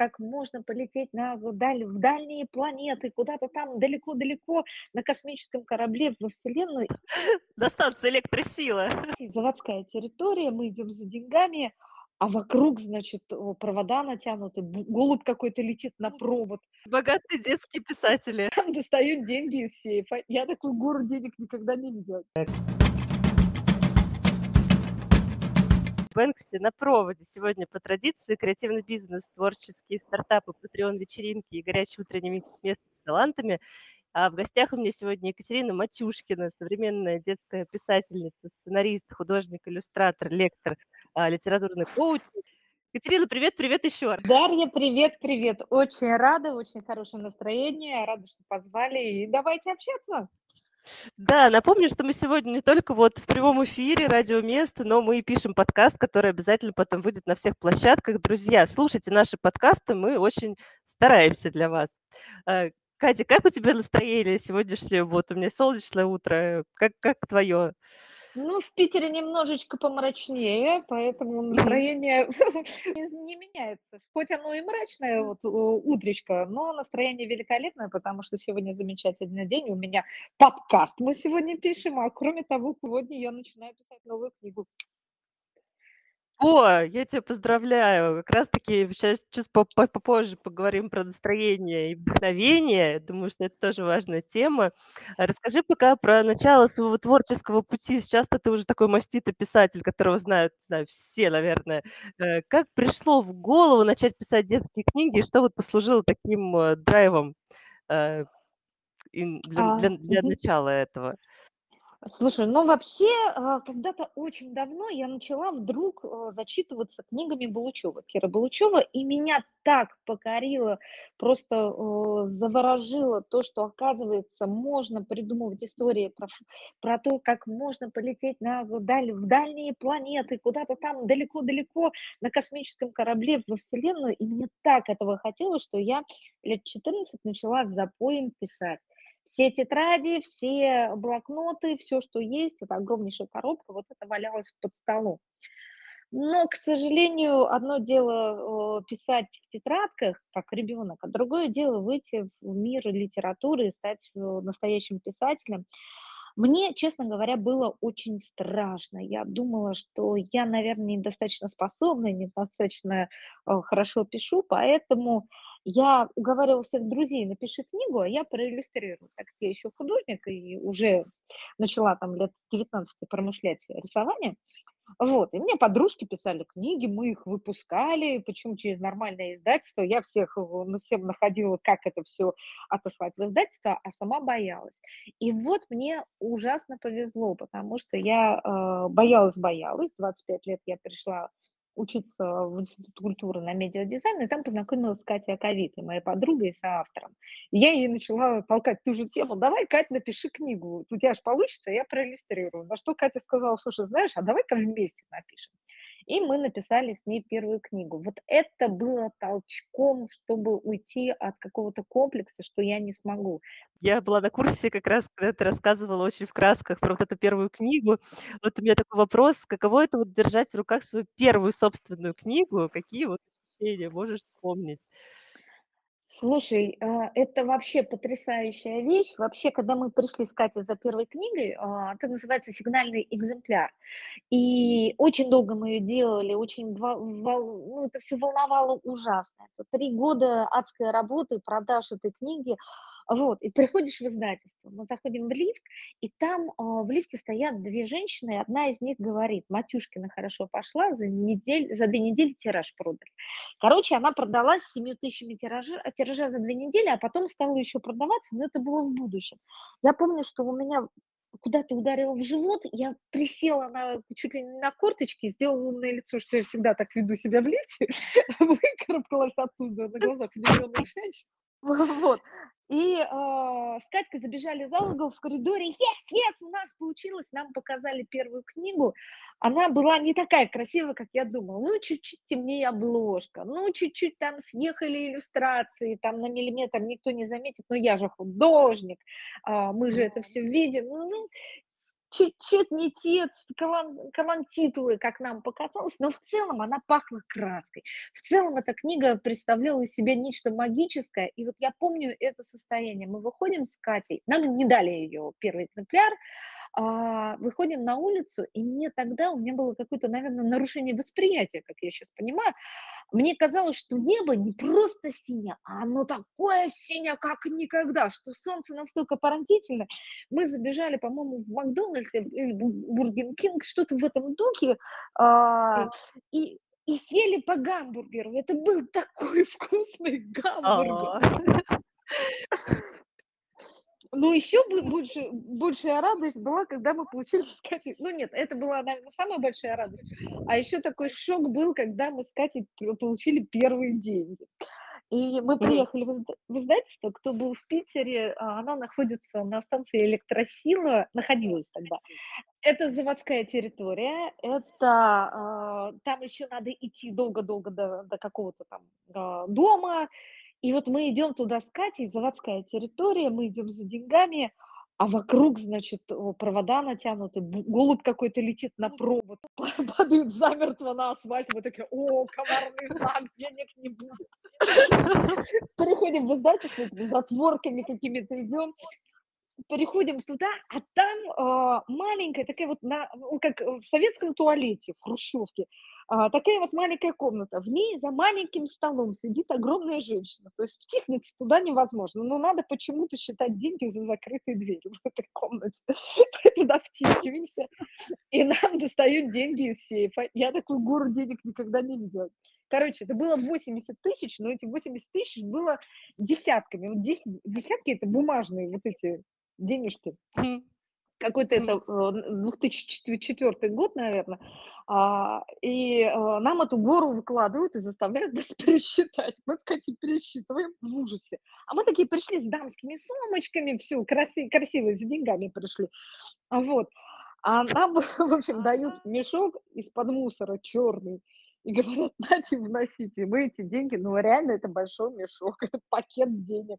как можно полететь на даль в дальние планеты, куда-то там далеко-далеко на космическом корабле во Вселенную. На станции электросила. Заводская территория, мы идем за деньгами, а вокруг, значит, провода натянуты, голубь какой-то летит на провод. Богатые детские писатели. Там достают деньги из сейфа. Я такую гору денег никогда не видела. Бэнкси на проводе. Сегодня по традиции креативный бизнес, творческие стартапы, патреон-вечеринки и горячий утренний микс с местными талантами. А в гостях у меня сегодня Екатерина Матюшкина, современная детская писательница, сценарист, художник, иллюстратор, лектор, а, литературный коуч. Екатерина, привет, привет еще раз. Дарья, привет, привет. Очень рада, очень хорошее настроение. Рада, что позвали. И давайте общаться. Да, напомню, что мы сегодня не только вот в прямом эфире радио Место, но мы и пишем подкаст, который обязательно потом выйдет на всех площадках. Друзья, слушайте наши подкасты, мы очень стараемся для вас. Э, Катя, как у тебя настроение сегодняшнее? Вот у меня солнечное утро. Как, как твое? Ну, в Питере немножечко помрачнее, поэтому настроение не, меняется. Хоть оно и мрачное, вот утречко, но настроение великолепное, потому что сегодня замечательный день. У меня подкаст мы сегодня пишем, а кроме того, сегодня я начинаю писать новую книгу. О, я тебя поздравляю. Как раз таки сейчас чуть по- по- попозже поговорим про настроение и вдохновение. Думаю, что это тоже важная тема. Расскажи пока про начало своего творческого пути. Сейчас ты уже такой маститый писатель, которого знают, знаю, все, наверное. Э, Как пришло в голову начать писать детские книги, и что вот послужило таким э, драйвом э, для, А, для- для мгм. начала этого? Слушай, ну вообще, а, когда-то очень давно я начала вдруг а, зачитываться книгами Булычева, Кира Булычева, и меня так покорило, просто э, заворожило то, что, оказывается, можно придумывать истории про, про то, как можно полететь на даль- в дальние планеты, куда-то там далеко-далеко на космическом корабле во Вселенную, и мне так этого хотелось, что я лет 14 начала с запоем писать. Все тетради, все блокноты, все, что есть, это огромнейшая коробка, вот это валялось под столом. Но, к сожалению, одно дело э, писать в тетрадках, как ребенок, а другое дело выйти в мир литературы и стать э, настоящим писателем. Мне, честно говоря, было очень страшно. Я думала, что я, наверное, недостаточно способна, недостаточно э, хорошо пишу, поэтому я уговаривала всех друзей, напиши книгу, а я проиллюстрирую. Так как я еще художник и уже начала там лет с 19 промышлять рисованием, вот, и мне подружки писали книги, мы их выпускали, почему через нормальное издательство. Я всех, ну, всем находила, как это все отослать в издательство, а сама боялась. И вот мне ужасно повезло, потому что я э, боялась-боялась. 25 лет я пришла учиться в Институт культуры на медиадизайн, и там познакомилась с Катей Аковитой, моей подругой и соавтором. И я ей начала толкать ту же тему. Давай, Катя, напиши книгу. У тебя же получится, я проиллюстрирую. На что Катя сказала, слушай, знаешь, а давай-ка вместе напишем. И мы написали с ней первую книгу. Вот это было толчком, чтобы уйти от какого-то комплекса, что я не смогу. Я была на курсе как раз, когда ты рассказывала очень в красках про вот эту первую книгу. Вот у меня такой вопрос, каково это вот держать в руках свою первую собственную книгу? Какие вот ощущения можешь вспомнить? Слушай, а, это вообще потрясающая вещь. Вообще, когда мы пришли с Катей за первой книгой, а, это называется «Сигнальный экземпляр». И очень долго мы ее делали, очень ну, это все волновало ужасно. Это три года адской работы, продаж этой книги. Вот, и приходишь в издательство, мы заходим в лифт, и там а, в лифте стоят две женщины, и одна из них говорит, Матюшкина хорошо пошла, за, недель, за две недели тираж продали. Короче, она продалась с 7 тысячами тиража, тиража за две недели, а потом стала еще продаваться, но это было в будущем. Я помню, что у меня куда-то ударило в живот, я присела на, чуть ли не на корточки, сделала умное лицо, что я всегда так веду себя в лифте, выкарабкалась оттуда на глазах влюбленных женщин. Вот. И а, с Катькой забежали за угол в коридоре. Yes, yes, у нас получилось. Нам показали первую книгу. Она была не такая красивая, как я думала. Ну, чуть-чуть темнее обложка. Ну, чуть-чуть там съехали иллюстрации. Там на миллиметр никто не заметит. Но я же художник. а, мы же это все видим. Ну, чуть-чуть не те калан, калантитулы, как нам показалось, но в целом она пахла краской. В целом эта книга представляла из себя нечто магическое, и вот я помню это состояние. Мы выходим с Катей, нам не дали ее первый экземпляр, выходим на улицу, и мне тогда, у меня было какое-то, наверное, нарушение восприятия, как я сейчас понимаю. Мне казалось, что небо не просто синее, а оно такое синее, как никогда, что солнце настолько поразительно. Мы забежали, по-моему, в Макдональдс или Бургер Кинг, что-то в этом духе, а, и и съели по гамбургеру. Это был такой вкусный гамбургер. Ну, еще больше, большая радость была, когда мы получили с Катей... Ну, нет, это была, наверное, самая большая радость. А еще такой шок был, когда мы с Катей получили первые деньги. И мы приехали в издательство, кто был в Питере, а, оно находится на станции Электросила, находилась тогда. Это заводская территория, это э, там еще надо идти долго-долго до, до какого-то там э, дома, и вот мы идем туда с Катей, заводская территория, мы идем за деньгами, а вокруг, значит, провода натянуты, голубь какой-то летит на провод, падает замертво на асфальт, мы такие, о, коварный знак, денег не будет. Приходим в издательство, затворками какими-то идем, переходим туда, а там э, маленькая такая вот, на, ну, как в советском туалете, в хрущевке, э, такая вот маленькая комната. В ней за маленьким столом сидит огромная женщина. То есть втиснуться туда невозможно, но надо почему-то считать деньги за закрытой дверью в этой комнате. Мы туда втискиваемся, и нам достают деньги из сейфа. Я такую гору денег никогда не видела. Короче, это было 80 тысяч, но эти 80 тысяч было десятками. Вот 10, десятки – это бумажные вот эти денежки. Какой-то это 2004 э, год, наверное. А, и а, нам эту гору выкладывают и заставляют нас пересчитать. Мы, кстати, пересчитываем в ужасе. А мы такие пришли с дамскими сумочками, все, краси, красивые, за деньгами пришли. Вот. А нам, в общем, дают мешок из-под мусора черный и говорят, дайте, вносите. Мы эти деньги, ну, реально, это большой мешок, это пакет денег.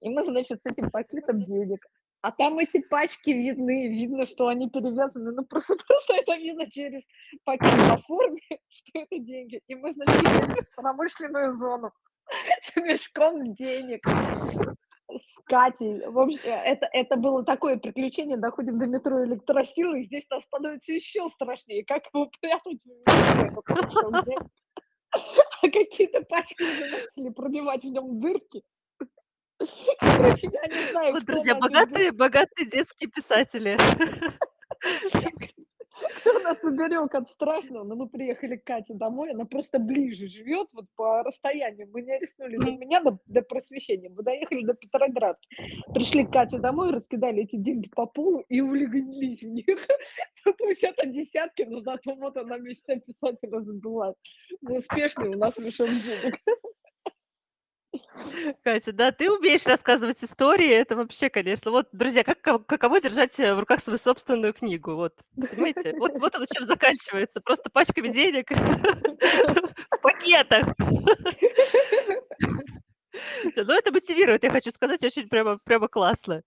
И мы, значит, с этим пакетом денег а там эти пачки видны, видно, что они перевязаны, ну просто, просто это видно через пакет по форме, что это деньги. И мы, значит, в промышленную зону с мешком денег, с Катей. В общем, это, это было такое приключение. Доходим до метро электросилы, и здесь нам становится еще страшнее. Как его прятать в метро? А какие-то пачки уже начали пробивать в нем дырки. Короче, я не знаю, Вот, друзья, богатые, богатые детские писатели. Кто нас уберег от страшного? Но ну, мы приехали к Кате домой, она просто ближе живет, вот по расстоянию. Мы не рискнули до меня, до, до просвещения. Мы доехали до Петроградки. Пришли к Кате домой, раскидали эти деньги по полу и улеглись в них. Пусть это десятки, но зато вот она мечта писателя сбылась. Мы успешные, у нас мешок денег. Катя, да, ты умеешь рассказывать истории, это вообще, конечно. Вот, друзья, как, каково держать э, в руках свою собственную книгу? Вот, понимаете? Вот, вот оно чем заканчивается. Просто пачками денег в пакетах. Ну, это мотивирует, я хочу сказать, очень прямо, прямо классно.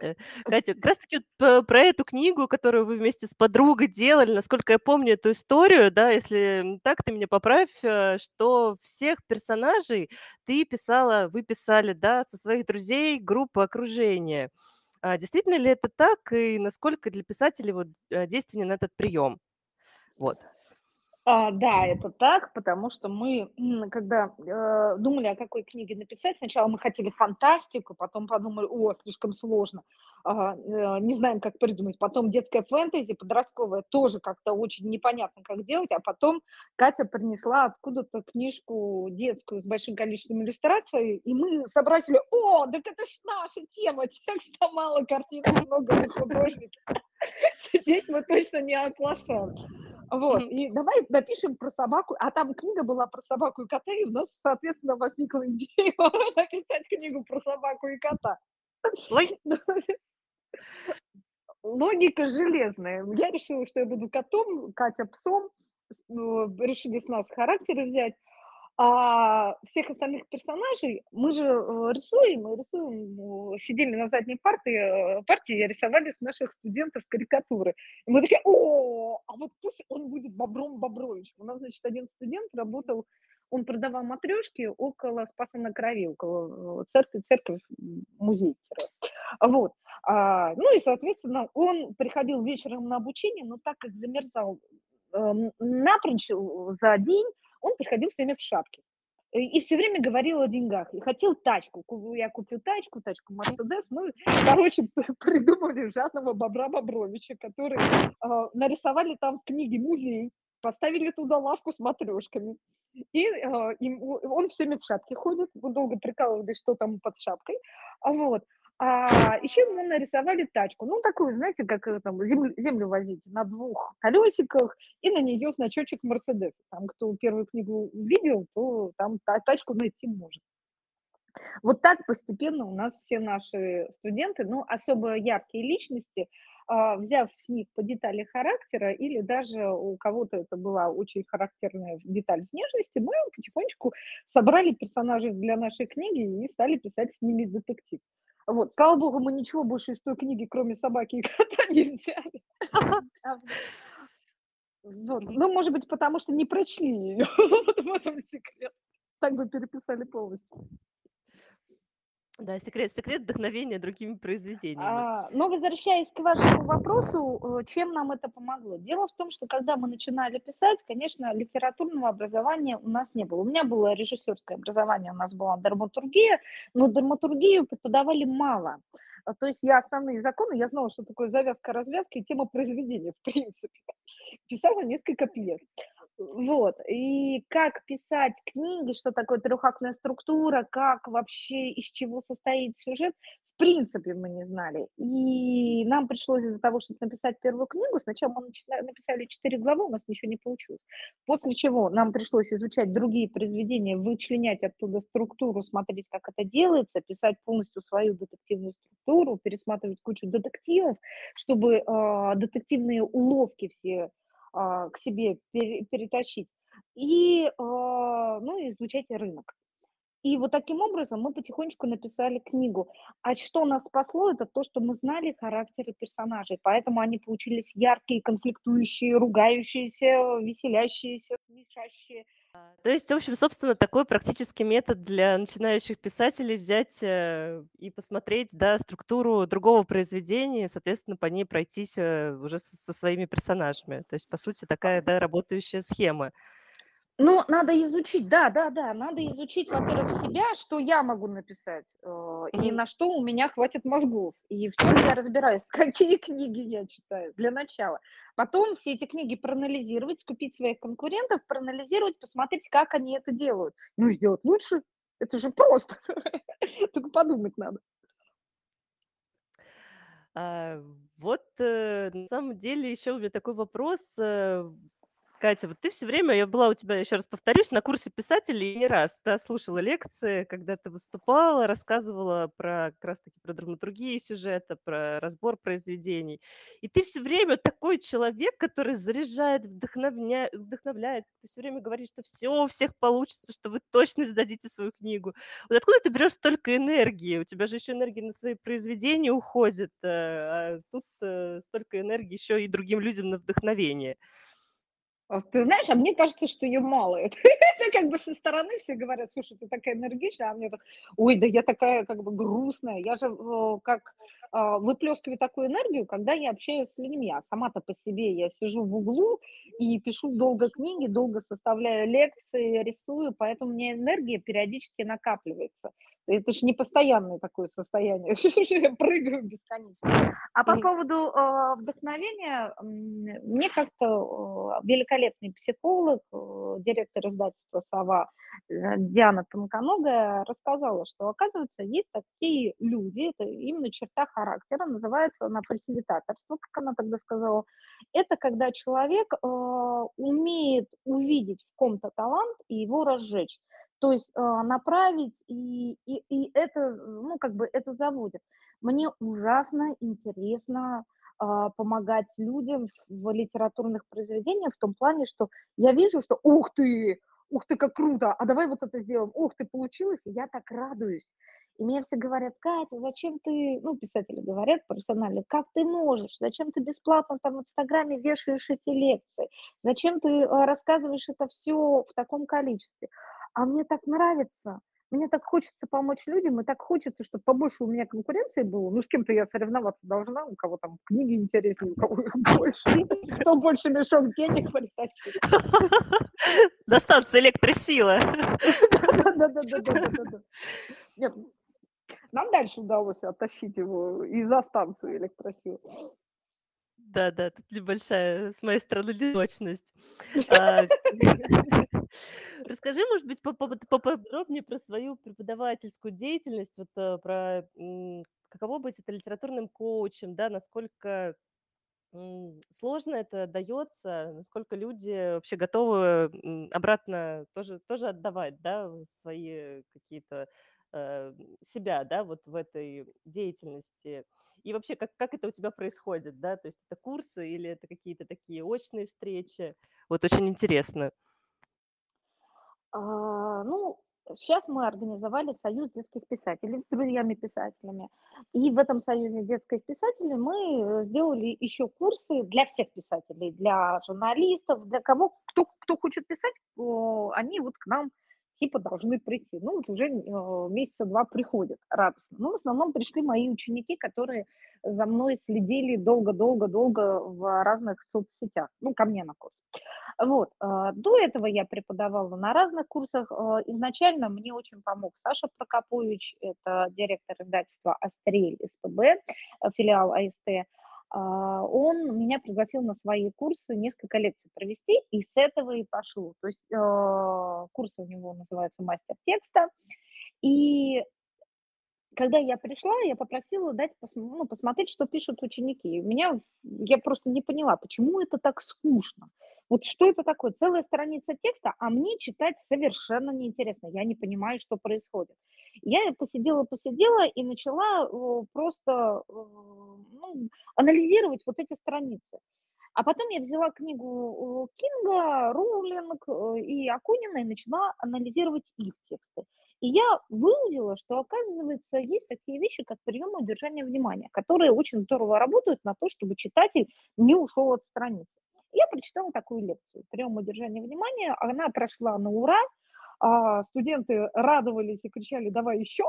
Э, Катя, как раз таки вот про эту книгу, которую вы вместе с подругой делали, насколько я помню эту историю, да, если так, ты меня поправь, э, что всех персонажей ты писала, вы писали, да, со своих друзей, группы окружения. А действительно ли это так, и насколько для писателей вот э, действенен этот прием? Вот. А, да, это так, потому что мы, когда э, думали, о какой книге написать, сначала мы хотели фантастику, потом подумали, о, слишком сложно, а, э, не знаем, как придумать. Потом детская фэнтези, подростковая, тоже как-то очень непонятно, как делать. А потом Катя принесла откуда-то книжку детскую с большим количеством иллюстраций, и мы сообразили, о, так это ж наша тема, текста мало, картинок много, художники. Здесь мы точно не оплошаем. Вот, и давай напишем про собаку, а там книга была про собаку и кота, и у нас, соответственно, возникла идея написать книгу про собаку и кота. Логика железная. Я решила, что я буду котом, Катя псом. Ну, решили с нас характеры взять. А всех остальных персонажей мы же э, рисуем, мы рисуем, э, сидели на задней парте, э, партии, рисовали с наших студентов карикатуры. И мы такие, о, а вот пусть он будет Бобром Бобровичем. У нас, значит, один студент работал, он продавал матрешки около Спаса на Крови, около церкви, церковь, музей. Вот. А, ну и, соответственно, он приходил вечером на обучение, но так как замерзал напрочь за день, он приходил все время в шапке. И все время говорил о деньгах. И хотел тачку. Я купил тачку, тачку Мерседес. Мы, короче, придумали жадного Бобра Бобровича, который э, нарисовали там в книге музей, поставили туда лавку с матрешками. И, э, и он все время в шапке ходит. Долго прикалывались, что там под шапкой. Вот. А еще мы нарисовали тачку, ну, такую, знаете, как э, там землю, землю возить на двух колесиках, и на нее значочек Мерседес. Там, кто первую книгу видел, то там тачку найти может. Вот так постепенно у нас все наши студенты, ну, особо яркие личности, а, взяв с них по детали характера, или даже у кого-то это была очень характерная деталь внешности, мы потихонечку собрали персонажей для нашей книги и стали писать с ними детектив. Вот, слава богу, мы ничего больше из той книги, кроме собаки и кота, не взяли. Вот. Ну, может быть, потому что не прочли ее. Вот в этом секрет. Так бы переписали полностью. Да, секрет, секрет вдохновения другими произведениями. А, но возвращаясь к вашему вопросу, э, чем нам это помогло? Дело в том, что когда мы начинали писать, конечно, литературного образования у нас не было. У меня было режиссерское образование, у нас была драматургия, но драматургию преподавали мало. А, то есть я основные законы, я знала, что такое завязка, развязка и тема произведения, в принципе. Писала несколько пьес. Вот. И как писать книги, что такое трехактная структура, как вообще, из чего состоит сюжет, в принципе, мы не знали. И нам пришлось из-за того, чтобы написать первую книгу, сначала мы написали четыре главы, у нас ничего не получилось. После чего нам пришлось изучать другие произведения, вычленять оттуда структуру, смотреть, как это делается, писать полностью свою детективную структуру, пересматривать кучу детективов, чтобы э, детективные уловки все к себе перетащить, и, а, ну, изучать рынок. И вот таким образом мы потихонечку написали книгу. А что нас спасло, это то, что мы знали характеры персонажей, поэтому они получились яркие, конфликтующие, ругающиеся, веселящиеся, смешащие. А, то есть, в общем, собственно, такой практический метод для начинающих писателей взять э, и посмотреть, да, структуру другого произведения, соответственно, по ней пройтись э, уже со своими персонажами. То есть, по сути, такая, да, работающая схема. Ну, надо изучить, да, да, да, надо изучить, во-первых, себя, что я могу написать, э, и на что у меня хватит мозгов, и в чем я разбираюсь, какие книги я читаю для начала. Потом все эти книги проанализировать, купить своих конкурентов, проанализировать, посмотреть, как они это делают. Ну, сделать лучше, это же просто, только подумать надо. А, вот э, на самом деле еще у меня такой вопрос. Катя, вот ты все время, я была у тебя, еще раз повторюсь, на курсе писателей не раз, да, слушала лекции, когда ты выступала, рассказывала про как раз-таки про драматургию сюжета, про разбор произведений. И ты все время такой человек, который заряжает, вдохновня... вдохновляет. Ты все время говоришь, что все у всех получится, что вы точно сдадите свою книгу. Вот откуда ты берешь столько энергии? У тебя же еще энергия на свои произведения уходит, э, а тут э, столько энергии еще и другим людям на вдохновение. А ты знаешь, а мне кажется, что ее мало. Это, как бы со стороны все говорят, слушай, ты такая энергичная, а мне так, ой, да я такая как бы грустная. Я же как а, выплескиваю такую энергию, когда я общаюсь с людьми. А сама-то по себе я сижу в углу и пишу долго книги, долго составляю лекции, рисую, поэтому у меня энергия периодически накапливается. Это же не постоянное такое состояние, я прыгаю бесконечно. А по поводу э, вдохновения, мне как-то э, великолепный психолог, э, директор издательства «Сова» Диана Тонконогая рассказала, что, оказывается, есть такие люди, это именно черта характера, называется она фасилитаторство, как она тогда сказала. Это когда человек э, умеет увидеть в ком-то талант и его разжечь. То есть э, направить, и, и, и это, ну, как бы это заводит. Мне ужасно интересно э, помогать людям в, в литературных произведениях в том плане, что я вижу, что, ух ты, ух ты, как круто, а давай вот это сделаем, ух ты, получилось, и я так радуюсь. И мне все говорят, Катя, зачем ты, ну, писатели говорят профессионально, как ты можешь, зачем ты бесплатно там в Инстаграме вешаешь эти лекции, зачем ты а, рассказываешь это все в таком количестве. А мне так нравится, мне так хочется помочь людям, и так хочется, чтобы побольше у меня конкуренции было. Ну, с кем-то я соревноваться должна, у кого там книги интереснее, у кого их больше. Кто больше мешок денег притащит. Достанется электросила. Да-да-да. Нет, нам дальше удалось оттащить его и за станцию электросилы. Да, да, тут небольшая с моей стороны неточность. А, расскажи, может быть, поподробнее про свою преподавательскую деятельность, вот э, про каково быть это литературным коучем, да, насколько сложно это дается, насколько люди вообще готовы обратно тоже, тоже отдавать, да, свои какие-то э, себя, да, вот в этой деятельности. И вообще, как, как это у тебя происходит, да? То есть это курсы или это какие-то такие очные встречи? Вот очень интересно. А, ну, сейчас мы организовали союз детских писателей с друзьями-писателями. И в этом союзе детских писателей мы э, сделали еще курсы для всех писателей, для журналистов, для кого, кто, кто хочет писать, они вот к нам типа должны прийти. Ну, вот уже э, месяца два приходят радостно. Но в основном пришли мои ученики, которые за мной следили долго-долго-долго в разных соцсетях, ну, ко мне на курс. Вот. Э, до этого я преподавала на разных курсах. Э, изначально мне очень помог Саша Прокопович, это директор издательства «Астрель» СПБ, филиал АСТ. А, он меня пригласил на свои курсы несколько лекций провести, и с этого и пошло. То есть а, курсы у него называются «Мастер текста», и когда я пришла, я попросила дать ну, посмотреть, что пишут ученики. И меня я просто не поняла, почему это так скучно. Вот что это такое? Целая страница текста, а мне читать совершенно неинтересно. Я не понимаю, что происходит. Я посидела, посидела и начала просто ну, анализировать вот эти страницы. А потом я взяла книгу Кинга, Роулинг э, и Акунина и начала анализировать их тексты. И я выудила, что, оказывается, есть такие вещи, как приемы удержания внимания, которые очень здорово работают на то, чтобы читатель не ушел от страницы. Я прочитала такую лекцию «Прием удержания внимания». Она прошла на ура. А, студенты радовались и кричали «давай еще».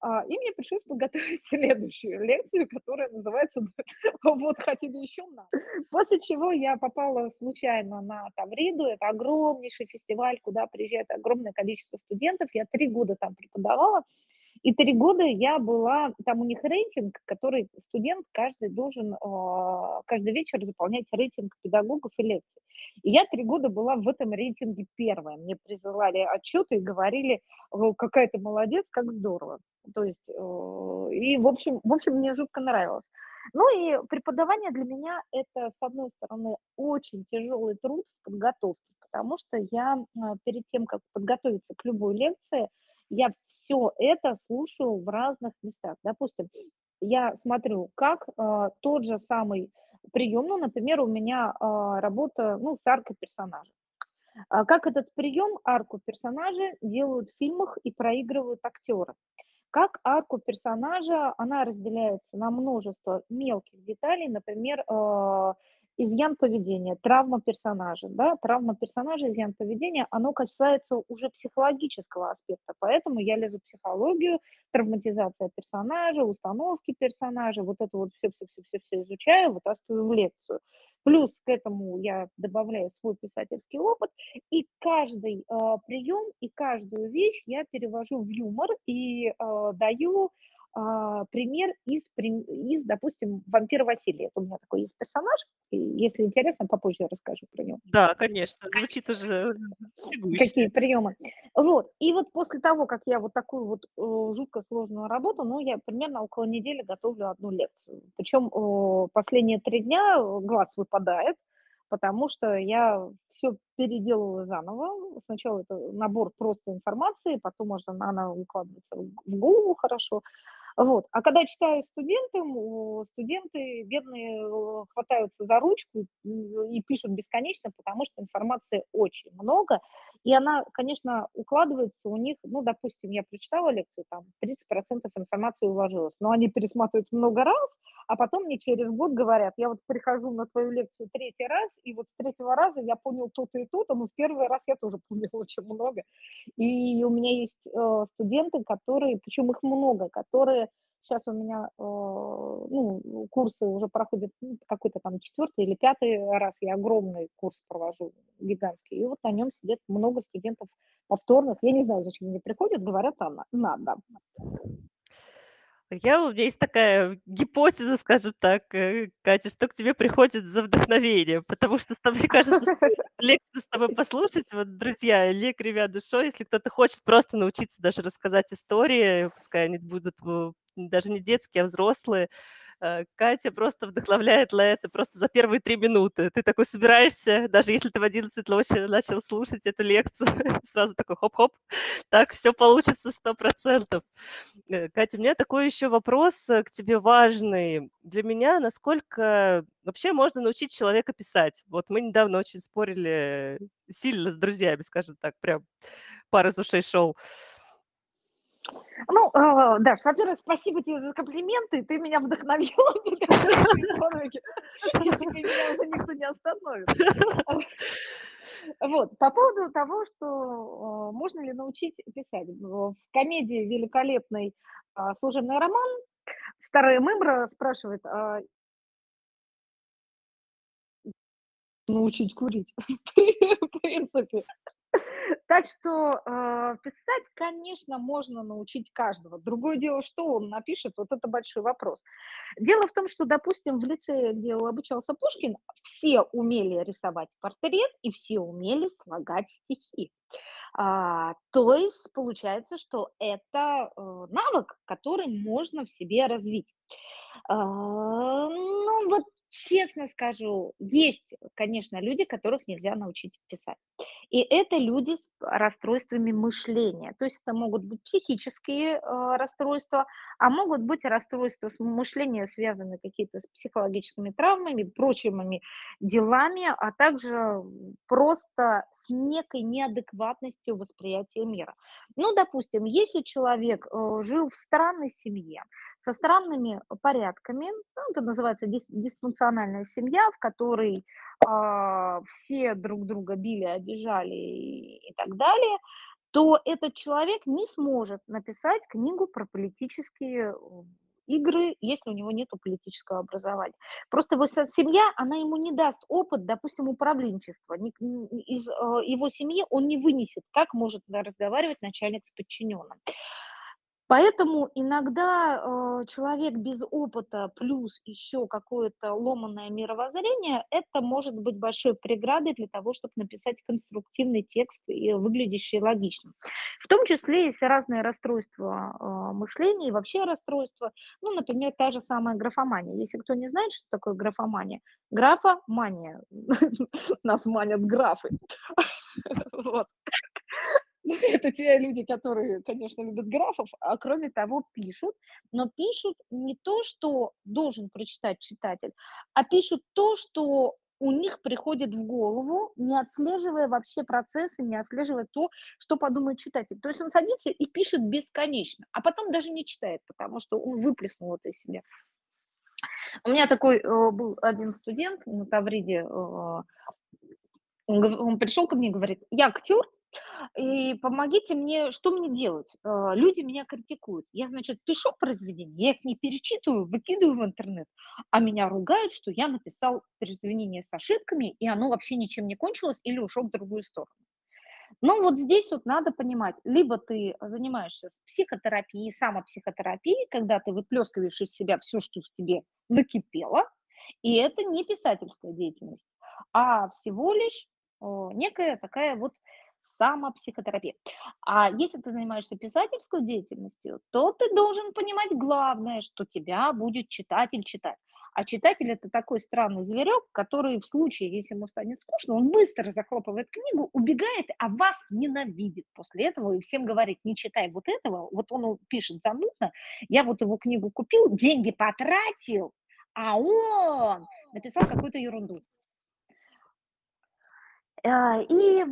А, и мне пришлось подготовить следующую лекцию, которая называется «Вот хотели еще на». После чего я попала случайно на Тавриду. Это огромнейший фестиваль, куда приезжает огромное количество студентов. Я три года там преподавала. И три года я была, там у них рейтинг, который студент каждый должен а, каждый вечер заполнять рейтинг педагогов и лекций. И я три года была в этом рейтинге первая. Мне присылали отчеты и говорили, какая ты молодец, как здорово. То есть, и в общем, в общем, мне жутко нравилось. Ну и преподавание для меня это, с одной стороны, очень тяжелый труд в подготовке, потому что я а, перед тем, как подготовиться к любой лекции, я все это слушаю в разных местах. Допустим, я смотрю, как э, тот же самый прием, ну, например, у меня э, работа, ну, с аркой персонажа. А как этот прием, арку персонажа, делают в фильмах и проигрывают актеры. Как арку персонажа, она разделяется на множество мелких деталей, например, э, изъян поведения, травма персонажа, да, травма персонажа, изъян поведения, оно касается уже психологического аспекта, поэтому я лезу в психологию, травматизация персонажа, установки персонажа, вот это вот все-все-все-все изучаю, вытаскиваю в лекцию. Плюс к этому я добавляю свой писательский опыт, и каждый э, прием и каждую вещь я перевожу в юмор и э, даю а, пример из, из, допустим, «Вампира Василия». Это у меня такой есть персонаж, если интересно, попозже я расскажу про него. Да, конечно, звучит уже Какие приемы. Вот, и вот после того, как я вот такую вот жутко сложную работу, ну, я примерно около недели готовлю одну лекцию. Причем последние три дня глаз выпадает, потому что я все переделываю заново. Сначала это набор просто информации, потом можно она укладывается в голову хорошо, Вот. А когда читаю студентам, студенты бедные э, хватаются за ручку и пишут бесконечно, потому что информации очень много, и она, конечно, укладывается у них, ну, допустим, я прочитала лекцию, там 30% информации уложилось, но они пересматривают много раз, а потом мне через год говорят, я вот прихожу на твою лекцию третий раз, и вот с третьего раза я понял то-то и то-то, но в первый раз я тоже понял очень много. И у меня есть э, студенты, которые, причем их много, которые Сейчас у меня э, ну, курсы уже проходят ну, какой-то там четвертый или пятый раз. Я огромный курс провожу, гигантский. И вот на нем сидит много студентов повторных. Я не знаю, зачем они приходят, говорят, а надо. Я, у меня есть такая гипотеза, скажем так, э, Катя, что к тебе приходит за вдохновением, потому что, мне кажется, лекцию с тобой послушать, вот, друзья, Лек, ребят, душой, если кто-то хочет просто научиться даже рассказать истории, пускай они будут даже не детские, а взрослые, Э, Катя просто вдохновляет на это просто за первые три минуты. Ты такой собираешься, даже если ты в 11 ночи начал слушать эту лекцию, сразу такой хоп-хоп, так все получится сто процентов. Э, Катя, у меня такой еще вопрос э, к тебе важный. Для меня, насколько вообще можно научить человека писать? Вот мы недавно очень спорили сильно с друзьями, скажем так, прям пара из ушей шел. Ну, э, Даш, во-первых, спасибо тебе за комплименты, ты меня вдохновила. Теперь меня уже никто не остановит. Вот, по поводу того, что э, можно ли научить писать. В комедии великолепный а, служебный роман старая мымра спрашивает, а научить курить, в принципе. Так что э, писать, конечно, можно научить каждого. Другое дело, что он напишет, вот это большой вопрос. Дело в том, что, допустим, в лице, где обучался Пушкин, все умели рисовать портрет и все умели слагать стихи. А, то есть получается, что это э, навык, который можно в себе развить. А, ну вот честно скажу, есть, конечно, люди, которых нельзя научить писать. И это люди с расстройствами мышления. То есть это могут быть психические э, расстройства, а могут быть расстройства мышления, связанные какие-то с психологическими травмами, прочими делами, а также просто с некой неадекватностью восприятия мира. Ну, допустим, если человек э, жил в странной семье, со странными порядками, ну, это называется дис- дисфункциональная семья, в которой все друг друга били, обижали и, так далее, то этот человек не сможет написать книгу про политические игры, если у него нет политического образования. Просто его семья, она ему не даст опыт, допустим, управленчества. Из э, его семьи он не вынесет, как может разговаривать начальник с подчиненным. Поэтому иногда э, человек без опыта плюс еще какое-то ломанное мировоззрение, это может быть большой преградой для того, чтобы написать конструктивный текст и выглядящий логично. В том числе есть разные расстройства э, мышления и вообще расстройства. Ну, например, та же самая графомания. Если кто не знает, что такое графомания, графомания. Нас манят графы. Вот. Это те люди, которые, конечно, любят графов, а кроме того пишут, но пишут не то, что должен прочитать читатель, а пишут то, что у них приходит в голову, не отслеживая вообще процессы, не отслеживая то, что подумает читатель. То есть он садится и пишет бесконечно, а потом даже не читает, потому что он выплеснул это из себя. У меня такой э, был один студент на Тавриде, э, он, он пришел ко мне и говорит, я актер, и помогите мне, что мне делать? Э, люди меня критикуют. Я, значит, пишу произведения, я их не перечитываю, выкидываю в интернет, а меня ругают, что я написал произведение с ошибками, и оно вообще ничем не кончилось или ушел в другую сторону. Но вот здесь вот надо понимать, либо ты занимаешься психотерапией, самопсихотерапией, когда ты выплескиваешь из себя все, что в тебе накипело, и это не писательская деятельность, а всего лишь некая такая вот самопсихотерапия. А если ты занимаешься писательской деятельностью, то ты должен понимать главное, что тебя будет читатель читать. А читатель– это такой странный зверек, который в случае, если ему станет скучно, он быстро захлопывает книгу, убегает, а вас ненавидит после этого и всем говорит, не читай вот этого. Вот он пишет занудно, я вот его книгу купил, деньги потратил, а он написал какую-то ерунду. А, и э,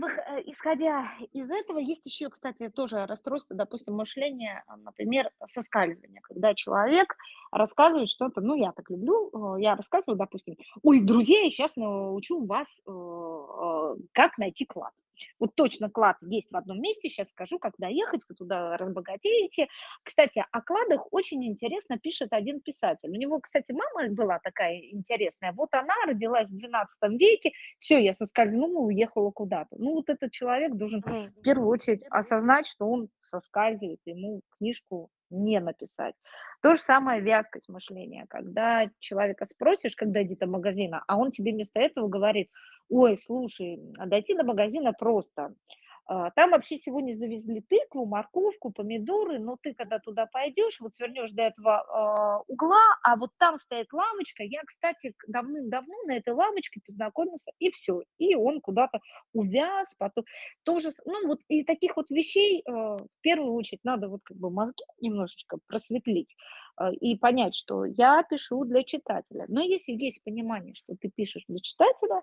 исходя из этого, есть еще, кстати, тоже расстройство, допустим, мышления, а, например, соскальзывания, когда человек рассказывает что-то, ну, я так люблю, э, я рассказываю, допустим, ой, друзья, я сейчас научу вас, э, как найти клад. Вот точно клад есть в одном месте, сейчас скажу, как доехать, вы туда разбогатеете. Кстати, о кладах очень интересно пишет один писатель. У него, кстати, мама была такая интересная. Вот она родилась в 12 веке, все, я соскользнула, уехала куда-то. Ну, вот этот человек должен в первую очередь осознать, что он соскальзывает, ему книжку не написать. То же самое вязкость мышления. Когда человека спросишь, когда иди до магазина, а он тебе вместо этого говорит, ой, слушай, а дойти до магазина просто. А, там вообще сегодня завезли тыкву, морковку, помидоры, но ты когда туда пойдешь, вот свернешь до этого э, угла, а вот там стоит ламочка. Я, кстати, давным-давно на этой ламочке познакомился, и все. И он куда-то увяз, потом тоже, ну вот и таких вот вещей э, в первую очередь надо вот как бы мозги немножечко просветлить э, и понять, что я пишу для читателя. Но если есть понимание, что ты пишешь для читателя,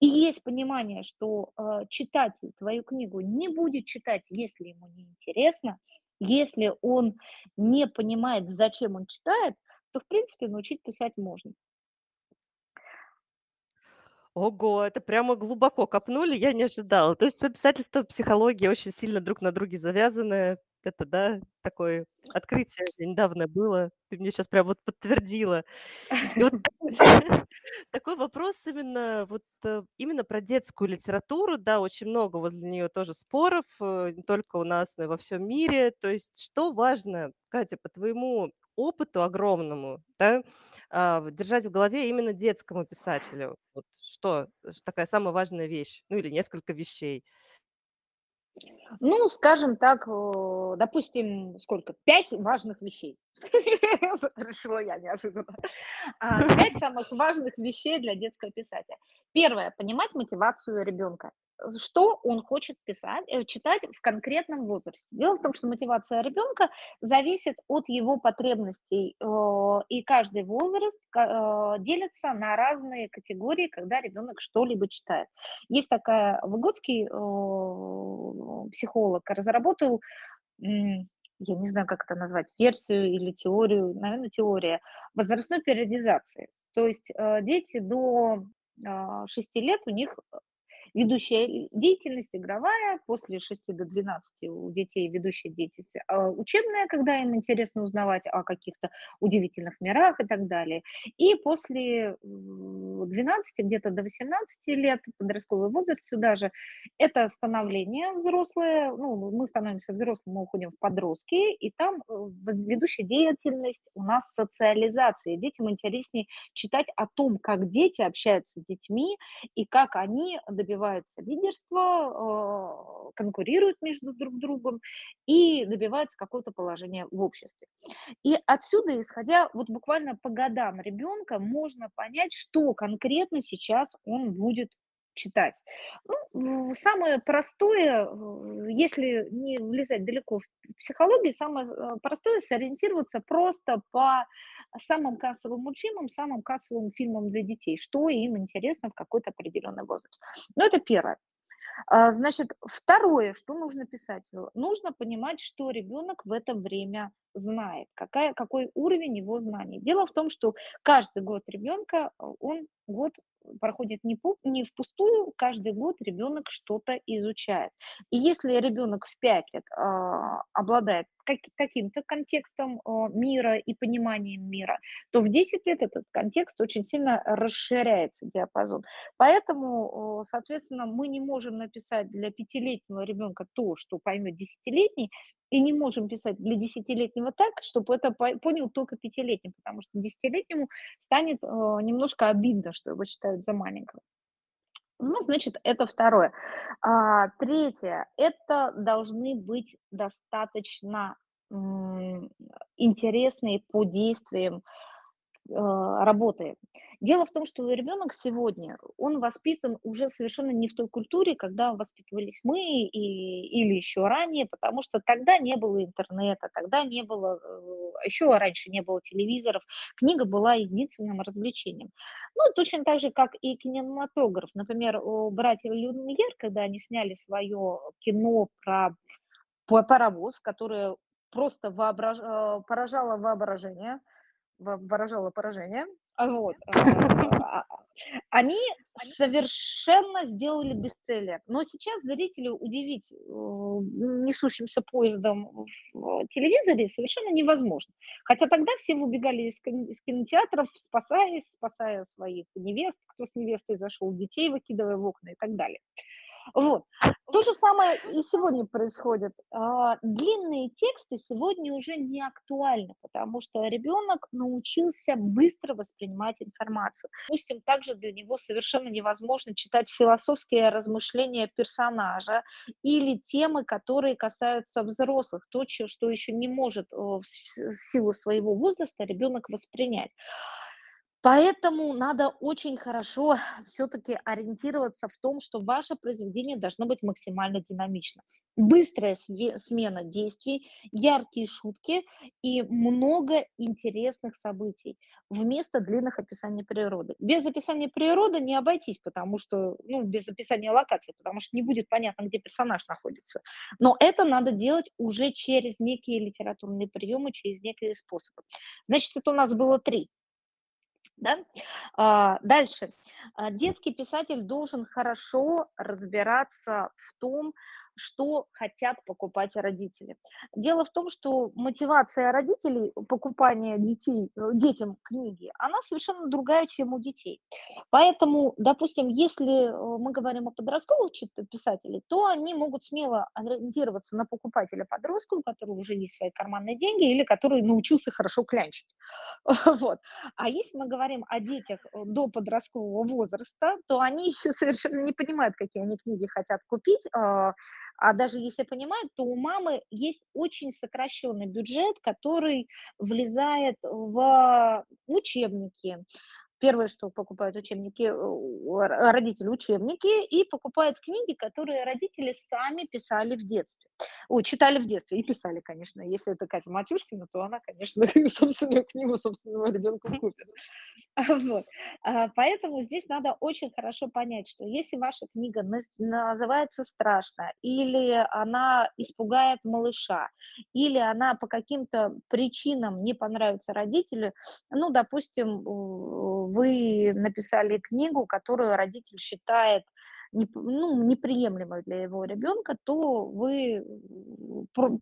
и есть понимание, что э, читатель твою книгу не будет читать, если ему не интересно, если он не понимает, зачем он читает, то, в принципе, научить писать можно. Ого, это прямо глубоко копнули, я не ожидала. То есть писательство, психология очень сильно друг на друге завязаны. Это, да, такое открытие недавно было. Ты мне сейчас прям вот подтвердила. И вот такой вопрос именно вот э, именно про детскую литературу, да, очень много возле нее тоже споров, э, не только у нас, но и во всем мире. То есть что важно, Катя, по твоему опыту огромному, да, а, держать в голове именно детскому писателю? Вот что, такая самая важная вещь, ну или несколько вещей? Ну, скажем так, допустим, сколько? Пять важных вещей. Решила я неожиданно. А, пять самых важных вещей для детского писателя. Первое. Понимать мотивацию ребенка что он хочет писать, э, читать в конкретном возрасте. Дело в том, что мотивация ребенка зависит от его потребностей, э, и каждый возраст э, делится на разные категории, когда ребенок что-либо читает. Есть такая, Выгодский психолог разработал я не знаю, как это назвать, версию или теорию, наверное, теория возрастной периодизации. То есть дети до 6 лет у них ведущая деятельность игровая, после 6 до 12 у детей ведущая деятельность а, учебная, когда им интересно узнавать о каких-то удивительных мирах и так далее. И после 12, где-то до 18 лет, подростковый возраст сюда же, это становление взрослое, ну, мы становимся взрослыми, мы уходим в подростки, и там э, ведущая деятельность у нас социализация. Детям интереснее читать о том, как дети общаются с детьми и как они добиваются добиваются лидерства, а, конкурируют между друг другом и добиваются какого-то положения в обществе. И отсюда, исходя вот буквально по годам ребенка, можно понять, что конкретно сейчас он будет читать. Ну, самое простое, э, если не влезать далеко в психологию, самое э, простое сориентироваться просто по самым кассовым мультфильмам, самым кассовым фильмам для детей, что им интересно в какой-то определенный возраст. Но это первое. А, значит, второе, что нужно писать? Нужно понимать, что ребенок в это время знает, какая, какой уровень его знаний. Дело в том, что каждый год ребенка, он год проходит не, не впустую, каждый год ребенок что-то изучает. И если ребенок в 5 лет э, обладает как, каким-то контекстом э, мира и пониманием мира, то в 10 лет этот контекст очень сильно расширяется, диапазон. Поэтому, э, соответственно, мы не можем написать для пятилетнего ребенка то, что поймет десятилетний, и не можем писать для десятилетнего так, чтобы это понял только пятилетний, потому что десятилетнему станет э, немножко обидно, что его считают за маленького. Ну, значит, это второе. А, третье. Это должны быть достаточно интересные по действиям а, работает. Дело в том, что ребенок сегодня, он воспитан уже совершенно не в той культуре, когда воспитывались мы и, или еще ранее, потому что тогда не было интернета, тогда не было, э, еще раньше не было телевизоров, книга была единственным развлечением. Ну, точно так же, как и кинематограф. Например, у братьев Люмьер, когда они сняли свое кино про паровоз, которое просто воображ... э, поражало воображение, во- выражало поражение. А Вот. а, а, Они совершенно сделали бестселлер. Но сейчас зрителю удивить э, несущимся поездом в телевизоре совершенно невозможно. Хотя тогда все выбегали из кинотеатров, спасаясь, спасая своих невест, кто с невестой зашел, детей выкидывая в окна и так далее. Вот. То же самое и сегодня происходит. А, Длинные тексты сегодня уже не актуальны, потому что ребенок научился быстро воспринимать информацию. Допустим, также для него совершенно невозможно читать философские размышления персонажа или темы, которые касаются взрослых, то, что еще не может э, в силу своего возраста ребенок воспринять. Поэтому надо очень хорошо все-таки ориентироваться в том, что ваше произведение должно быть максимально динамично. Быстрая смена действий, яркие шутки и много интересных событий вместо длинных описаний природы. Без описания природы не обойтись, потому что, ну, без описания локации, потому что не будет понятно, где персонаж находится. Но это надо делать уже через некие литературные приемы, через некие способы. Значит, это у нас было три. Да? А, дальше. А, Детский писатель должен хорошо разбираться в том, что хотят покупать родители. Дело в том, что мотивация родителей покупания детей, э, детям книги, она совершенно другая, чем у детей. Поэтому, допустим, если э, мы говорим о подростковых писателей, то они могут смело ориентироваться на покупателя подростка, у которого уже есть свои карманные деньги или который научился хорошо клянчить. Вот. А если мы говорим о детях э, до подросткового возраста, то они еще совершенно не понимают, какие они книги хотят купить. А даже если понимают, то у мамы есть очень сокращенный бюджет, который влезает в учебники, Первое, что покупают учебники, э, родители учебники и покупают книги, которые родители сами писали в детстве. Ой, читали в детстве и писали, конечно. Если это Катя Матюшкина, то она, конечно, собственную книгу собственного ребенка купит. Вот. А, Поэтому здесь надо очень хорошо понять, что если ваша книга наз- называется страшно, или она испугает малыша, или она по каким-то причинам не понравится родителю, ну, допустим, вы написали книгу, которую родитель считает неп- ну, неприемлемой для его ребенка, то вы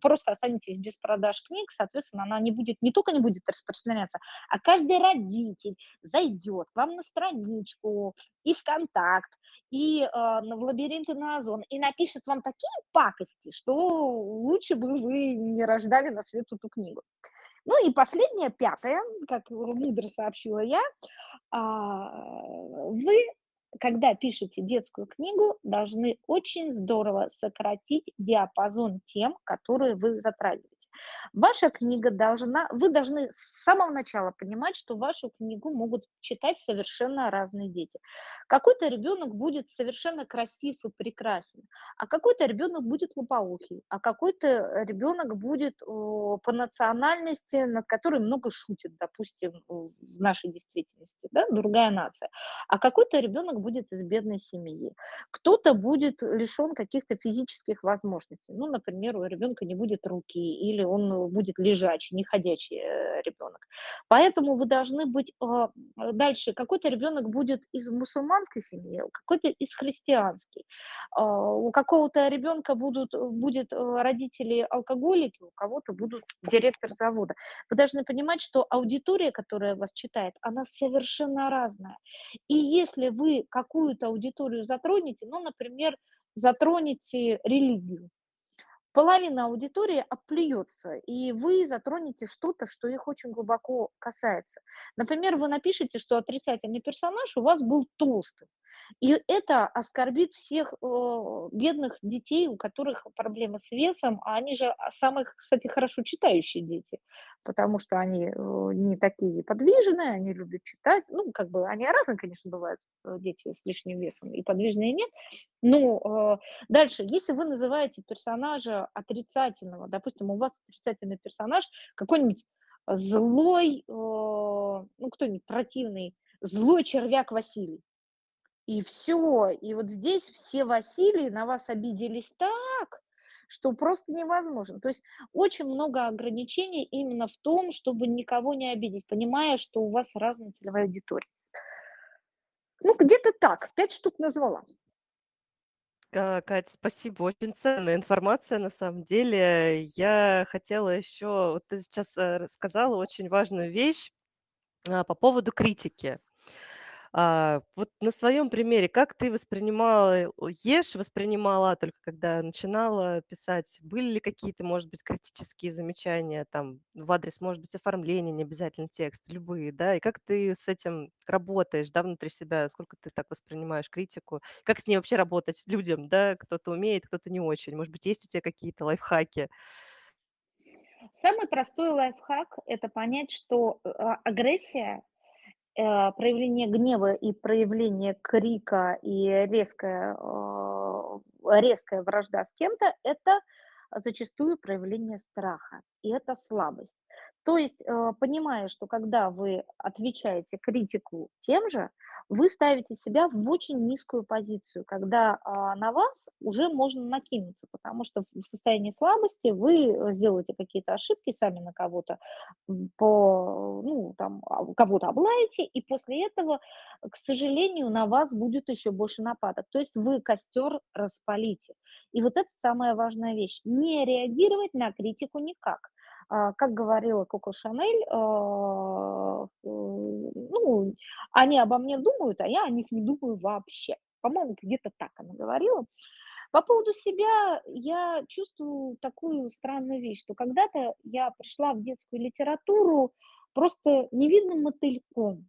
просто останетесь без продаж книг, соответственно, она не будет, не только не будет распространяться, а каждый родитель зайдет к вам на страничку и ВКонтакт, и а, на- в лабиринт и на Озон, и напишет вам такие пакости, что лучше бы вы не рождали на свет эту книгу. Ну и последнее, пятое, как мудро сообщила я, а, вы, когда пишете детскую книгу, должны очень здорово сократить диапазон тем, которые вы затрагиваете. Ваша книга должна, вы должны с самого начала понимать, что вашу книгу могут читать совершенно разные дети. Какой-то ребенок будет совершенно красив и прекрасен, а какой-то ребенок будет лопоухий, а какой-то ребенок будет по национальности, над которой много шутит, допустим, в нашей действительности, да, другая нация, а какой-то ребенок будет из бедной семьи, кто-то будет лишен каких-то физических возможностей, ну, например, у ребенка не будет руки или он будет лежачий, неходячий э, ребенок. Поэтому вы должны быть а, дальше. Какой-то ребенок будет из мусульманской семьи, какой-то из христианской. А, У какого-то ребенка будут, будет э, родители алкоголики, у кого-то будут директор завода. Вы должны понимать, что аудитория, которая вас читает, она совершенно разная. И если вы какую-то аудиторию затронете, ну, например, затронете религию, половина аудитории оплюется, и вы затронете что-то, что их очень глубоко касается. Например, вы напишете, что отрицательный персонаж у вас был толстым. И это оскорбит всех, бедных детей, у которых проблемы с весом, а они же, а, самые, кстати, хорошо читающие дети, потому что они, не такие подвижные, они любят читать. Ну, как бы они разные, конечно, бывают, э, дети с лишним весом, и подвижные, нет. Но, дальше, если вы называете персонажа отрицательного, допустим, у вас отрицательный персонаж, какой-нибудь злой, ну, кто-нибудь противный, злой червяк Василий. И все. И вот здесь все Василии на вас обиделись так, что просто невозможно. То есть очень много ограничений именно в том, чтобы никого не обидеть, понимая, что у вас разная целевая аудитория. Ну, где-то так, пять штук назвала. Ка Кать, спасибо, очень ценная информация на самом деле. Я хотела еще, вот ты сейчас э, рассказала очень важную вещь а, по поводу критики. А, вот на своем примере, как ты воспринимала, ешь воспринимала только когда начинала писать? Были ли какие-то, может быть, критические замечания там в адрес, может быть, оформления, не обязательно текст, любые, да? И как ты с этим работаешь, да, внутри себя? Сколько ты так воспринимаешь критику? Как с ней вообще работать людям, да? Кто-то умеет, кто-то не очень. Может быть, есть у тебя какие-то лайфхаки? Самый простой лайфхак– это понять, что э, а, агрессия проявление гнева и проявление крика и резкая, а, резкая вражда с кем-то– это зачастую проявление страха, и это слабость. То есть, э, понимая, что когда вы отвечаете критику тем же, вы ставите себя в очень низкую позицию, когда а, на вас уже можно накинуться, потому что в состоянии слабости вы э, сделаете какие-то ошибки сами на кого-то, по, ну, там, а, кого-то облаете, и после этого, к сожалению, на вас будет еще больше нападок. То есть вы костер распалите. И вот это самая важная вещь. Не реагировать на критику никак. А, как говорила Коко Шанель, а, ну, они обо мне думают, а я о них не думаю вообще. По-моему, где-то так она говорила. По поводу себя я чувствую такую странную вещь, что когда-то я пришла в детскую литературу просто невидным мотыльком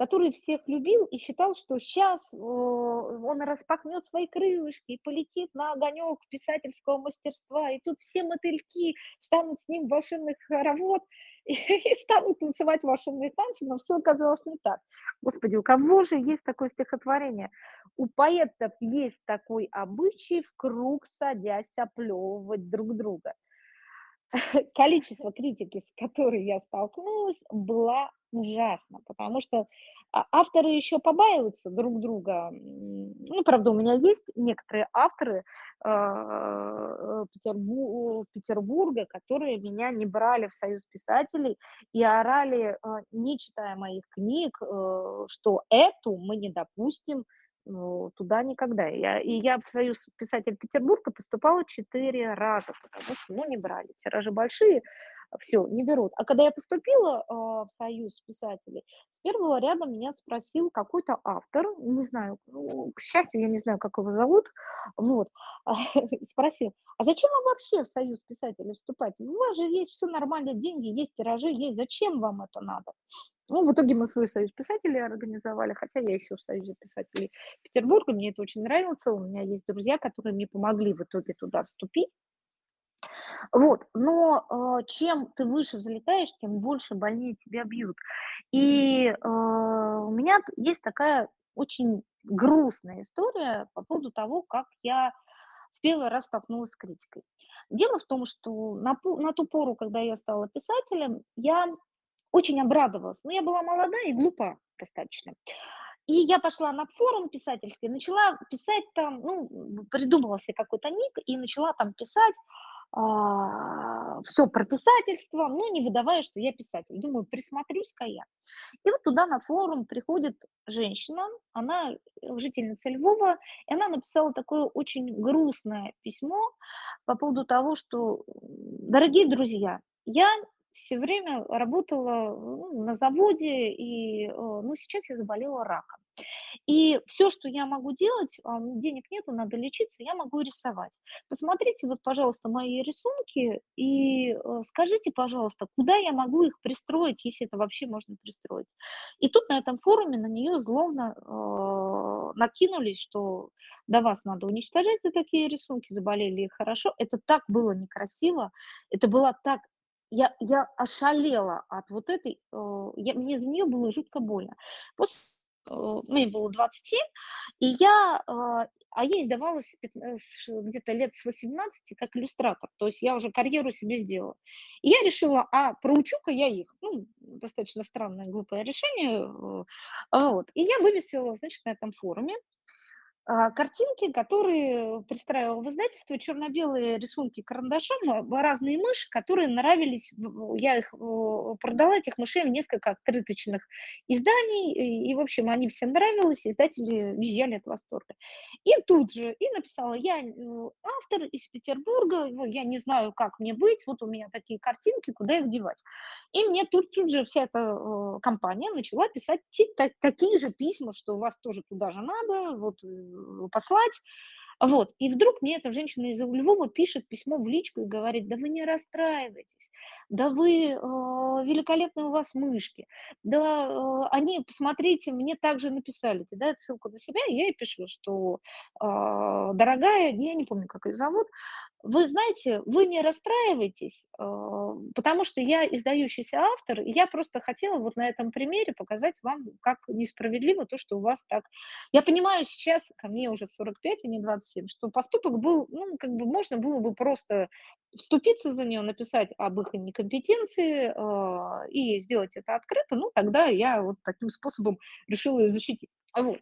который всех любил и считал, что сейчас э, он распахнет свои крылышки и полетит на огонек писательского мастерства, и тут все мотыльки встанут с ним в волшебных хоровод и, и станут танцевать волшебные танцы, но все оказалось не так. Господи, у кого же есть такое стихотворение? У поэтов есть такой обычай в круг садясь оплевывать друг друга. количество критики, с которой я столкнулась, было ужасно, потому что а, авторы еще побаиваются друг друга. Ну, правда, у меня есть некоторые авторы э, Петербурга, которые меня не брали в союз писателей и орали, э, не читая моих книг, э, что эту мы не допустим ну, туда никогда. Я, и я в Союз писатель Петербурга поступала четыре раза, потому что, ну, не брали. Тиражи большие, все, не берут. А когда я поступила э, в Союз писателей, с первого ряда меня спросил какой-то автор, не знаю, ну, к счастью, я не знаю, как его зовут, вот, спросил, а зачем вам вообще в Союз писателей вступать? У вас же есть все нормально, деньги есть, тиражи есть, зачем вам это надо? Ну, в итоге мы свой союз писателей организовали, хотя я еще в Союзе писателей Петербурга, мне это очень нравится, у меня есть друзья, которые мне помогли в итоге туда вступить. Вот, но э, чем ты выше взлетаешь, тем больше больнее тебя бьют. И э, у меня есть такая очень грустная история по поводу того, как я в первый раз столкнулась с критикой. Дело в том, что на, на ту пору, когда я стала писателем, я очень обрадовалась. Но я была молода и глупа достаточно. И я пошла на форум писательский, начала писать там, ну, придумала себе какой-то ник и начала там писать а, все про писательство, но не выдавая, что я писатель. Думаю, присмотрюсь-ка я. И вот туда на форум приходит женщина, она жительница Львова, и она написала такое очень грустное письмо по поводу того, что, дорогие друзья, я все время работала ну, на заводе, и э, ну, сейчас я заболела раком. И все, что я могу делать, а, денег нету, надо лечиться, я могу рисовать. Посмотрите вот, пожалуйста, мои рисунки и, э, скажите, пожалуйста, куда я могу их пристроить, если это вообще можно пристроить. И тут на этом форуме на нее злобно, э, накинулись, что да вас надо уничтожать за такие рисунки, заболели хорошо. Это так было некрасиво, это было так я я ошалела от вот этой, э, я мне за нее было жутко больно. Пос э, мне было 27, и я, а, а ей сдавалась с пят э, где-то лет с 18 как иллюстратор, то есть я уже карьеру себе сделала. И я решила, а проучу-ка я их. Ну, достаточно странное, глупое решение, а, вот. И я вывесила, значит, на этом форуме а, картинки, которые пристраивала в издательство, черно-белые рисунки карандашом, а, разные мыши, которые нравились, я их продала, этих мышей в несколько открыточных изданий, и, в общем, они всем нравились, издатели визжали от восторга. И тут же, и написала, я э, автор из Петербурга, ну, я не знаю, как мне быть, вот у меня такие картинки, куда их девать. И мне тут, тут же вся эта компания начала писать такие же письма, что у вас тоже туда же надо, вот Э, послать. Вот. И вдруг мне эта женщина из Львова пишет письмо в личку и говорит, да вы не расстраивайтесь, да вы, э, великолепные у вас мышки, да э, они, посмотрите, мне также написали, ты дай ссылку на себя, и я ей пишу, что, э, дорогая, я не помню, как ее зовут, вы знаете, вы не расстраивайтесь, потому что я издающийся автор, и я просто хотела вот на этом примере показать вам, как несправедливо то, что у вас так. Я понимаю сейчас, ко мне уже 45, а не 27, что поступок был, ну, как бы можно было бы просто вступиться за нее, написать об их некомпетенции э, и сделать это открыто, ну, тогда я вот таким способом решила ее защитить. Вот.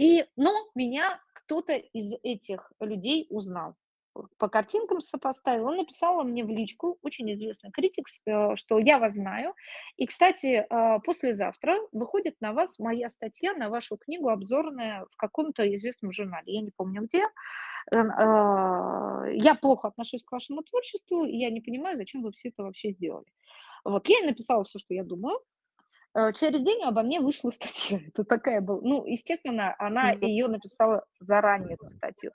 И, но меня кто-то из этих людей узнал по картинкам сопоставил. Он написал мне в личку, очень известный критик, э, что я вас знаю. И, кстати, а, послезавтра выходит на вас моя статья на вашу книгу обзорная в каком-то известном журнале. Я не помню где. А, я плохо отношусь к вашему творчеству, и я не понимаю, зачем вы все это вообще сделали. Вот, я написала все, что я думаю. Э, через день обо мне вышла статья. Это такая была. Ну, естественно, она ее написала заранее, эту статью.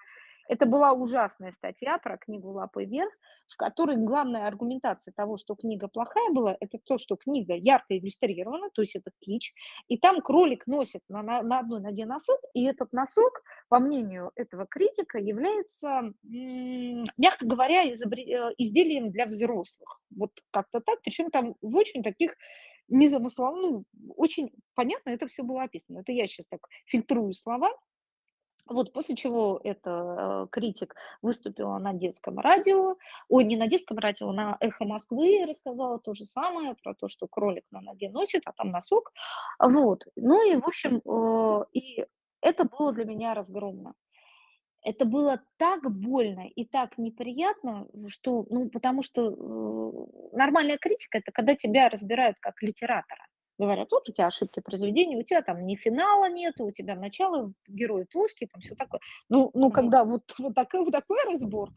Это была ужасная статья про книгу «Лапы вверх», в которой главная аргументация того, что книга плохая была, это то, что книга ярко иллюстрирована, то есть это кич, и там кролик носит на, на, на одной ноге носок, и этот носок, по мнению этого критика, является, мягко говоря, изобре... Э, изделием для взрослых. Вот как-то так, причем там в очень таких незамысловых, ну, очень понятно это все было описано. Это я сейчас так фильтрую слова, вот после чего эта э, критик выступила на детском радио, ой, не на детском радио, на «Эхо Москвы» рассказала то же самое про то, что кролик на ноге носит, а там носок. Вот. Ну и, в общем, э, и это было для меня разгромно. Это было так больно и так неприятно, что, ну, потому что э, нормальная критика– это когда тебя разбирают как литератора. Говорят, вот у тебя ошибки произведения, у тебя там ни финала нету, у тебя начало, герой плоский, там все такое. Ну, ну когда вот, вот, такой, вот такой разбор,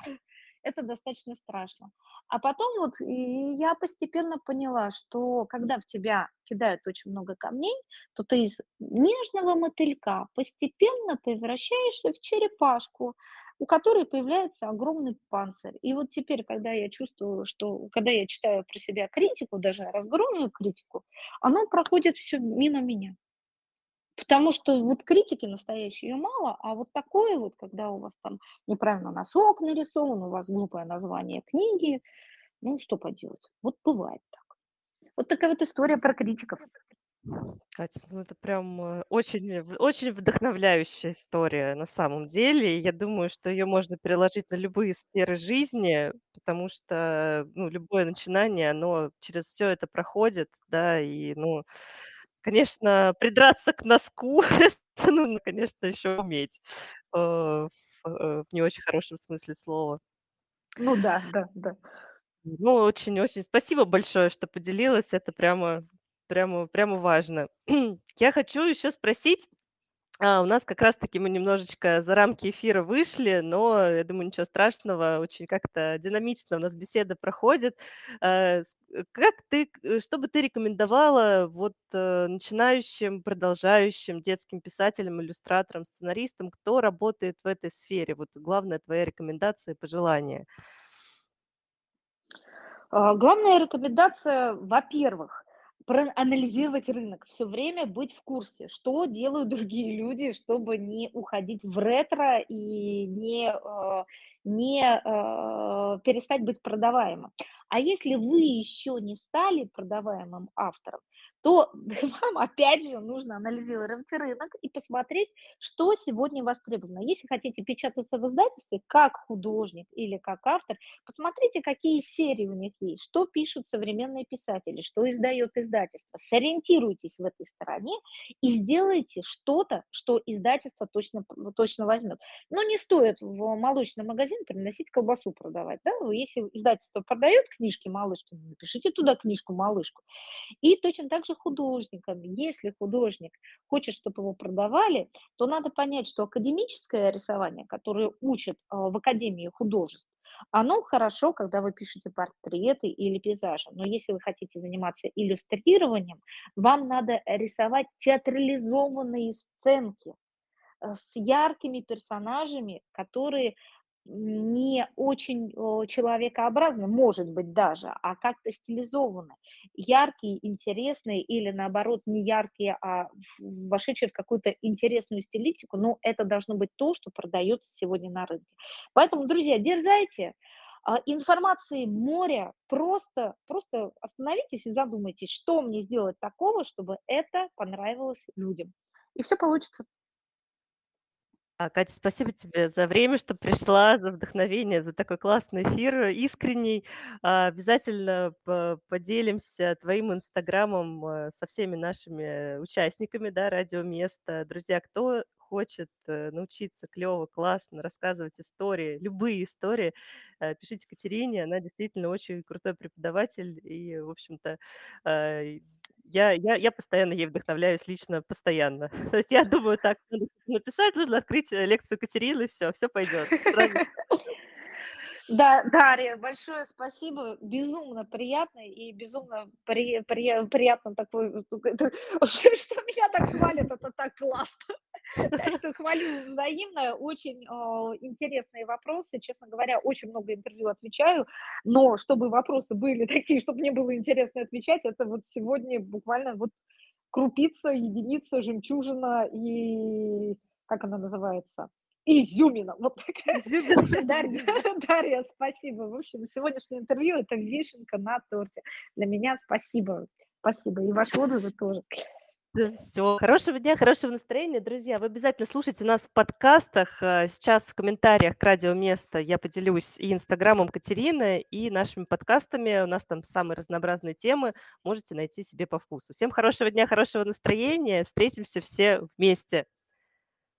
это достаточно страшно. А потом вот я постепенно поняла, что когда в тебя кидают очень много камней, то ты из нежного мотылька постепенно превращаешься в черепашку, у которой появляется огромный панцирь. И вот теперь, когда я чувствую, что, когда я читаю про себя критику, даже разгромную критику, оно проходит все мимо меня. Потому что вот критики настоящие ее мало, а вот такое вот, когда у вас там неправильно носок нарисован, у вас глупое название книги, ну что поделать, вот бывает так. Вот такая вот история про критиков. Катя, ну это прям э, очень, очень вдохновляющая история на самом деле. я думаю, что ее можно переложить на любые сферы жизни, потому что ну, любое начинание, оно через все это проходит, да, и ну, Конечно, придраться к носку, это нужно, конечно, еще уметь, э, в э, в не очень хорошем смысле слова. Ну да, да, да. Ну, очень-очень спасибо большое, что поделилась. Это прямо прямо прямо важно. Я хочу еще спросить, А, у нас как раз-таки мы немножечко за рамки эфира вышли, но я думаю, ничего страшного, очень как-то динамично у нас беседа проходит. С э, как ты э, что бы ты рекомендовала вот, э, начинающим, продолжающим детским писателям, иллюстраторам, сценаристам, кто работает в этой сфере? Вот главная твоя рекомендация и пожелание. А, главная рекомендация, во-первых, проанализировать рынок, все время быть в курсе, что делают другие люди, чтобы не уходить в ретро и не, э, не э, перестать быть продаваемым. А если вы еще не стали продаваемым автором, то вам опять же нужно анализировать рынок и посмотреть, что сегодня востребовано. Если хотите печататься в издательстве как художник или как автор, посмотрите, какие серии у них есть, что пишут современные писатели, что издает издательство. Сориентируйтесь в этой стороне и сделайте что-то, что издательство точно, точно возьмет. Но не стоит в молочный магазин приносить колбасу продавать. Да? Если издательство продает книжки малышки, напишите туда книжку малышку. И точно так же художниками. Если художник хочет, чтобы его продавали, то надо понять, что академическое рисование, которое учат а, в Академии художеств, оно хорошо, когда вы пишете портреты или пейзажи. Но если вы хотите заниматься иллюстрированием, вам надо рисовать театрализованные сценки э, с яркими персонажами, которые не очень человекообразно, может быть, даже, а как-то стилизованно. Яркие, интересные или, наоборот, не яркие, а вошедшие в какую-то интересную стилистику, но это должно быть то, что продается сегодня на рынке. Поэтому, друзья, дерзайте, а, информации море, просто, просто остановитесь и задумайтесь, что мне сделать такого, чтобы это понравилось людям. И все получится. А, Катя, спасибо тебе за время, что пришла, за вдохновение, за такой классный эфир, искренний. А, Обязательно по- поделимся твоим инстаграмом э, со всеми нашими участниками, да, радиоместа. Друзья, кто хочет э, научиться клево, классно рассказывать истории, любые истории, э, пишите Катерине, она действительно очень крутой преподаватель, и, в общем-то, я я я постоянно ей вдохновляюсь лично, постоянно. То есть я думаю, так, написать, нужно открыть, э, лекцию Катерины, все, все пойдет. Сразу Да, Дарья, большое спасибо. Безумно приятно и безумно при, при- приятно такой, это- что меня так хвалят, это так классно. Так что хвалю взаимно. Очень интересные вопросы. Честно говоря, очень много интервью отвечаю, но чтобы вопросы были такие, чтобы мне было интересно отвечать, это вот сегодня буквально вот крупица, единица, жемчужина и как она называется? Изюмина. Вот такая. Изюмина. Дарья, Дарья, спасибо. В общем, сегодняшнее интервью– это вишенка на торте. Для меня спасибо. Спасибо. И ваши отзывы тоже. Все. Хорошего дня, хорошего настроения, друзья. Вы обязательно слушайте нас в подкастах. Э, сейчас в комментариях к радио «Место» я поделюсь и инстаграмом Катерины, и нашими подкастами. У нас там самые разнообразные темы. Можете найти себе по вкусу. Всем хорошего дня, хорошего настроения. Встретимся все вместе.